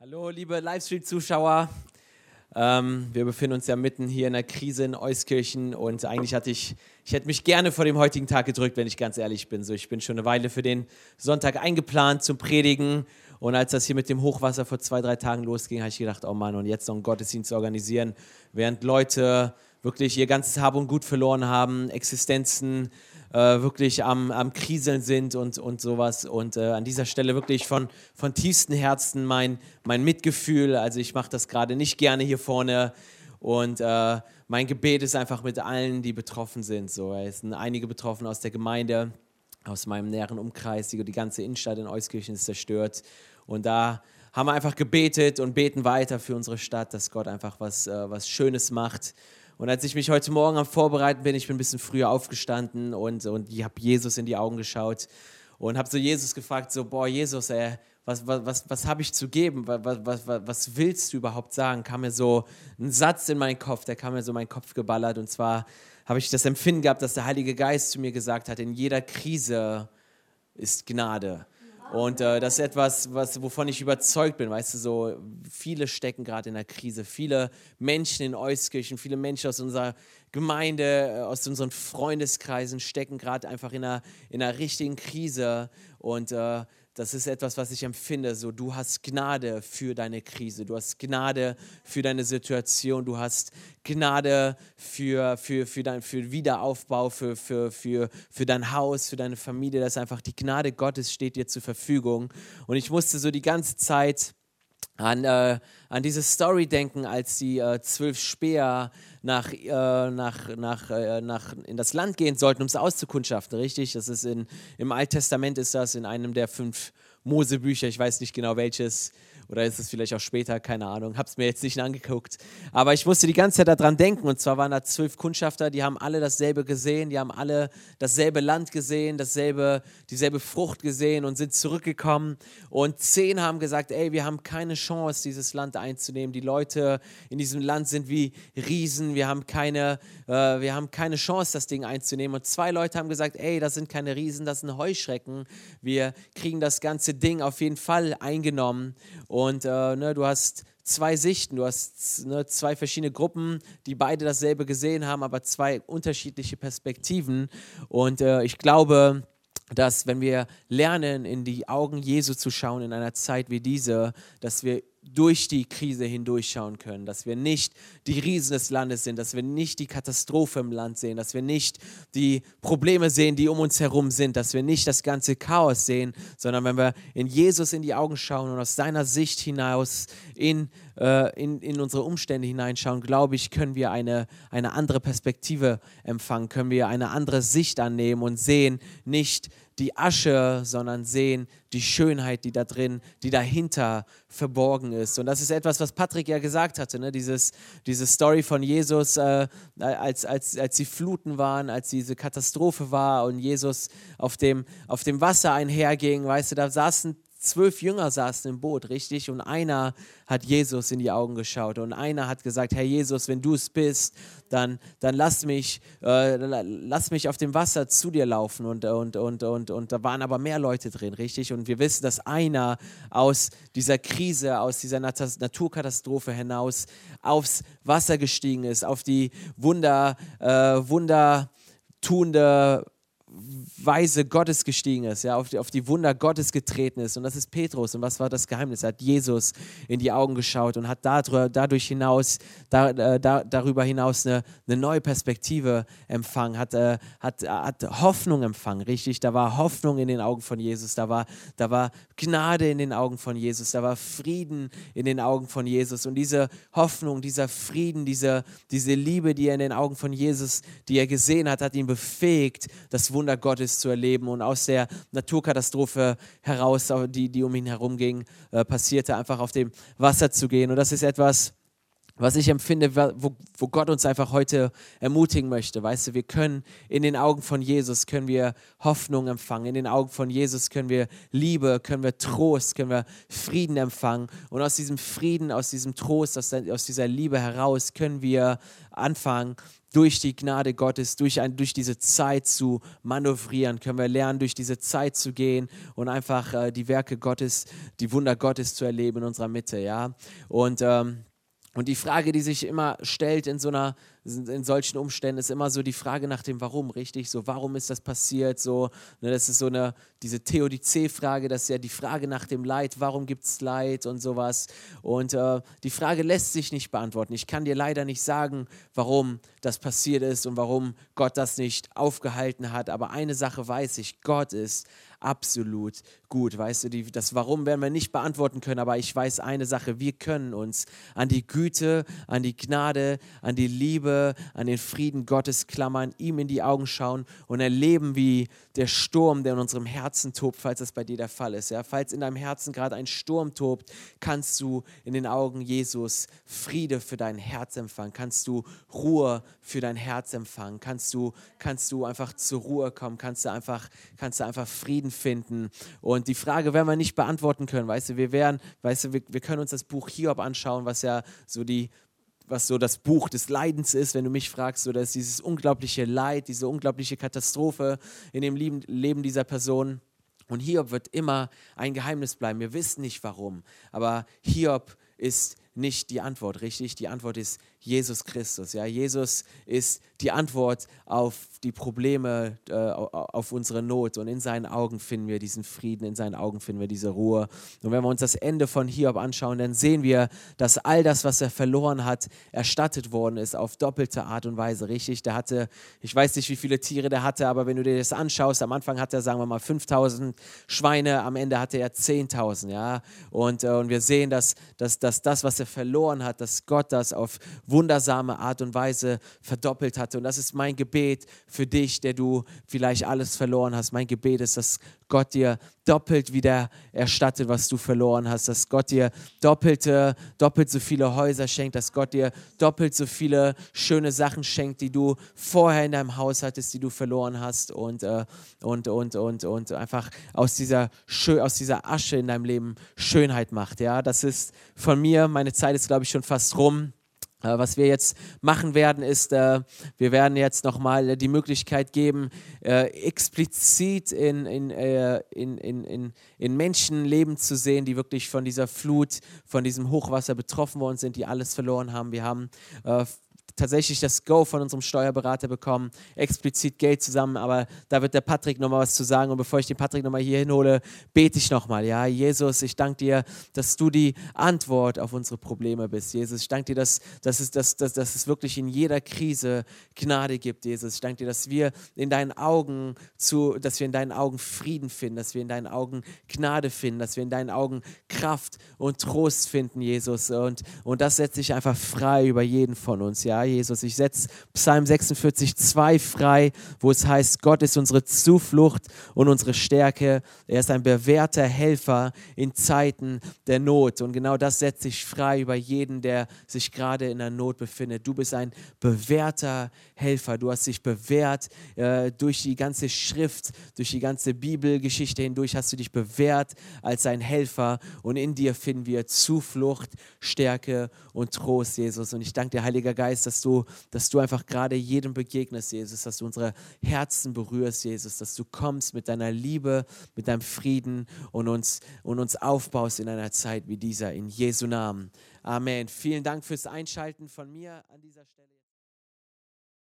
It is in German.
Hallo, liebe Livestream-Zuschauer. Ähm, wir befinden uns ja mitten hier in der Krise in Euskirchen und eigentlich hatte ich, ich hätte mich gerne vor dem heutigen Tag gedrückt, wenn ich ganz ehrlich bin. So, ich bin schon eine Weile für den Sonntag eingeplant zum Predigen und als das hier mit dem Hochwasser vor zwei, drei Tagen losging, habe ich gedacht, oh Mann, und jetzt noch einen Gottesdienst zu organisieren, während Leute wirklich ihr ganzes Hab und Gut verloren haben, Existenzen äh, wirklich am, am Kriseln sind und, und sowas. Und äh, an dieser Stelle wirklich von, von tiefstem Herzen mein, mein Mitgefühl. Also ich mache das gerade nicht gerne hier vorne. Und äh, mein Gebet ist einfach mit allen, die betroffen sind. So, es sind einige betroffen aus der Gemeinde, aus meinem näheren Umkreis. Die, die ganze Innenstadt in Euskirchen ist zerstört. Und da haben wir einfach gebetet und beten weiter für unsere Stadt, dass Gott einfach was, äh, was Schönes macht. Und als ich mich heute Morgen am Vorbereiten bin, ich bin ein bisschen früher aufgestanden und, und ich habe Jesus in die Augen geschaut und habe so Jesus gefragt, so, boah, Jesus, ey, was, was, was, was habe ich zu geben? Was, was, was, was willst du überhaupt sagen? Kam mir so ein Satz in meinen Kopf, der kam mir so in meinen Kopf geballert und zwar habe ich das Empfinden gehabt, dass der Heilige Geist zu mir gesagt hat, in jeder Krise ist Gnade. Und äh, das ist etwas, was, wovon ich überzeugt bin. Weißt du, so viele stecken gerade in der Krise. Viele Menschen in Euskirchen, viele Menschen aus unserer Gemeinde, äh, aus unseren Freundeskreisen stecken gerade einfach in einer, in einer richtigen Krise. Und äh, das ist etwas, was ich empfinde. So, du hast Gnade für deine Krise, du hast Gnade für deine Situation, du hast Gnade für, für, für, dein, für Wiederaufbau, für, für, für, für dein Haus, für deine Familie. Das ist einfach die Gnade Gottes steht dir zur Verfügung. Und ich musste so die ganze Zeit an, äh, an diese Story denken, als die äh, zwölf Speer nach, äh, nach, nach, äh, nach in das Land gehen sollten, um es auszukundschaften, richtig? Das ist in, im Alten Testament ist das in einem der fünf Mosebücher, ich weiß nicht genau welches, oder ist es vielleicht auch später, keine Ahnung, habe es mir jetzt nicht angeguckt. Aber ich musste die ganze Zeit daran denken. Und zwar waren da zwölf Kundschafter, die haben alle dasselbe gesehen, die haben alle dasselbe Land gesehen, dasselbe, dieselbe Frucht gesehen und sind zurückgekommen. Und zehn haben gesagt, ey, wir haben keine Chance, dieses Land einzunehmen. Die Leute in diesem Land sind wie Riesen, wir haben keine, äh, wir haben keine Chance, das Ding einzunehmen. Und zwei Leute haben gesagt, ey, das sind keine Riesen, das sind Heuschrecken. Wir kriegen das ganze Ding auf jeden Fall eingenommen. Und äh, ne, du hast zwei Sichten, du hast ne, zwei verschiedene Gruppen, die beide dasselbe gesehen haben, aber zwei unterschiedliche Perspektiven. Und äh, ich glaube, dass wenn wir lernen, in die Augen Jesu zu schauen in einer Zeit wie diese, dass wir durch die Krise hindurchschauen können, dass wir nicht die Riesen des Landes sind, dass wir nicht die Katastrophe im Land sehen, dass wir nicht die Probleme sehen, die um uns herum sind, dass wir nicht das ganze Chaos sehen, sondern wenn wir in Jesus in die Augen schauen und aus seiner Sicht hinaus in, äh, in, in unsere Umstände hineinschauen, glaube ich, können wir eine, eine andere Perspektive empfangen, können wir eine andere Sicht annehmen und sehen nicht die Asche, sondern sehen die Schönheit, die da drin, die dahinter verborgen ist. Und das ist etwas, was Patrick ja gesagt hatte, ne? Dieses, diese Story von Jesus, äh, als, als, als die Fluten waren, als diese Katastrophe war und Jesus auf dem, auf dem Wasser einherging, weißt du, da saßen zwölf Jünger saßen im Boot, richtig? Und einer hat Jesus in die Augen geschaut und einer hat gesagt, Herr Jesus, wenn du es bist, dann, dann lass, mich, äh, lass mich auf dem Wasser zu dir laufen. Und, und, und, und, und da waren aber mehr Leute drin, richtig? Und wir wissen, dass einer aus dieser Krise, aus dieser Naturkatastrophe hinaus aufs Wasser gestiegen ist, auf die Wunder, äh, wundertuende Weise Gottes gestiegen ist, ja, auf die, auf die Wunder Gottes getreten ist. Und das ist Petrus. Und was war das Geheimnis? Er hat Jesus in die Augen geschaut und hat dadurch hinaus, da, äh, da, darüber hinaus eine, eine, neue Perspektive empfangen, hat, äh, hat, hat Hoffnung empfangen, richtig? Da war Hoffnung in den Augen von Jesus, da war, da war Gnade in den Augen von Jesus, da war Frieden in den Augen von Jesus. Und diese Hoffnung, dieser Frieden, diese, diese Liebe, die er in den Augen von Jesus, die er gesehen hat, hat ihn befähigt, das Wunder Gottes zu erleben und aus der Naturkatastrophe heraus, die, die um ihn herum ging, äh, passierte, einfach auf dem Wasser zu gehen. Und das ist etwas, was ich empfinde, wo, wo Gott uns einfach heute ermutigen möchte. Weißt du, wir können in den Augen von Jesus, können wir Hoffnung empfangen. In den Augen von Jesus können wir Liebe, können wir Trost, können wir Frieden empfangen. Und aus diesem Frieden, aus diesem Trost, aus, aus dieser Liebe heraus können wir anfangen, durch die Gnade Gottes, durch, ein, durch diese Zeit zu manövrieren, können wir lernen, durch diese Zeit zu gehen und einfach äh, die Werke Gottes, die Wunder Gottes zu erleben in unserer Mitte, ja. Und ähm, und die Frage, die sich immer stellt in so einer in solchen Umständen ist immer so die Frage nach dem Warum, richtig? So, warum ist das passiert? So, ne, das ist so eine, diese Theodizee-Frage, das ist ja die Frage nach dem Leid, warum gibt es Leid und sowas. Und äh, die Frage lässt sich nicht beantworten. Ich kann dir leider nicht sagen, warum das passiert ist und warum Gott das nicht aufgehalten hat. Aber eine Sache weiß ich, Gott ist absolut gut. Weißt du, die, das Warum werden wir nicht beantworten können, aber ich weiß eine Sache, wir können uns an die Güte, an die Gnade, an die Liebe, an den Frieden Gottes klammern, ihm in die Augen schauen und erleben, wie der Sturm, der in unserem Herzen tobt, falls das bei dir der Fall ist. Ja? Falls in deinem Herzen gerade ein Sturm tobt, kannst du in den Augen Jesus Friede für dein Herz empfangen, kannst du Ruhe für dein Herz empfangen, kannst du, kannst du einfach zur Ruhe kommen, kannst du einfach, kannst du einfach Frieden finden. Und die Frage werden wir nicht beantworten können, weißt du, wir werden, weißt du, wir, wir können uns das Buch Hiob anschauen, was ja so die was so das Buch des Leidens ist, wenn du mich fragst, so dass dieses unglaubliche Leid, diese unglaubliche Katastrophe in dem Leben dieser Person. Und Hiob wird immer ein Geheimnis bleiben. Wir wissen nicht warum, aber Hiob ist nicht die Antwort, richtig? Die Antwort ist Jesus Christus. Ja, Jesus ist die Antwort auf die Probleme, äh, auf unsere Not. Und in seinen Augen finden wir diesen Frieden, in seinen Augen finden wir diese Ruhe. Und wenn wir uns das Ende von Hiob anschauen, dann sehen wir, dass all das, was er verloren hat, erstattet worden ist auf doppelte Art und Weise. Richtig? Der hatte, ich weiß nicht, wie viele Tiere der hatte, aber wenn du dir das anschaust, am Anfang hat er, sagen wir mal, 5000 Schweine, am Ende hatte er 10.000. Ja? Und, äh, und wir sehen, dass, dass, dass das, was er verloren hat, dass Gott das auf wundersame Art und Weise verdoppelt hatte. Und das ist mein Gebet für dich, der du vielleicht alles verloren hast. Mein Gebet ist, dass Gott dir doppelt wieder erstattet, was du verloren hast, dass Gott dir doppelte, doppelt so viele Häuser schenkt, dass Gott dir doppelt so viele schöne Sachen schenkt, die du vorher in deinem Haus hattest, die du verloren hast und, äh, und, und, und, und einfach aus dieser, aus dieser Asche in deinem Leben Schönheit macht. Ja, das ist von mir, meine Zeit ist glaube ich schon fast rum. Äh, was wir jetzt machen werden, ist, äh, wir werden jetzt nochmal die Möglichkeit geben, äh, explizit in, in, in, in, in Menschenleben zu sehen, die wirklich von dieser Flut, von diesem Hochwasser betroffen worden sind, die alles verloren haben. Wir haben tatsächlich das Go von unserem Steuerberater bekommen, explizit Geld zusammen, aber da wird der Patrick nochmal was zu sagen und bevor ich den Patrick nochmal hier hinhole, bete ich nochmal, ja, Jesus, ich danke dir, dass du die Antwort auf unsere Probleme bist, Jesus, ich danke dir, dass, dass, es, dass, dass, dass es wirklich in jeder Krise Gnade gibt, Jesus, ich danke dir, dass wir in deinen Augen zu, dass wir in deinen Augen Frieden finden, dass wir in deinen Augen Gnade finden, dass wir in deinen Augen Kraft und Trost finden, Jesus, und, und das setze ich einfach frei über jeden von uns, Jesus. Ich setze Psalm 46, 2 frei, wo es heißt, Gott ist unsere Zuflucht und unsere Stärke. Er ist ein bewährter Helfer in Zeiten der Not. Und genau das setze ich frei über jeden, der sich gerade in der Not befindet. Du bist ein bewährter Helfer. Du hast dich bewährt äh, durch die ganze Schrift, durch die ganze Bibelgeschichte hindurch hast du dich bewährt als ein Helfer. Und in dir finden wir Zuflucht, Stärke und Trost, Jesus. Und ich danke dir, Heiliger Geist, dass du, dass du einfach gerade jedem begegnest, Jesus, dass du unsere Herzen berührst, Jesus, dass du kommst mit deiner Liebe, mit deinem Frieden und uns, und uns aufbaust in einer Zeit wie dieser, in Jesu Namen. Amen. Vielen Dank fürs Einschalten von mir an dieser Stelle.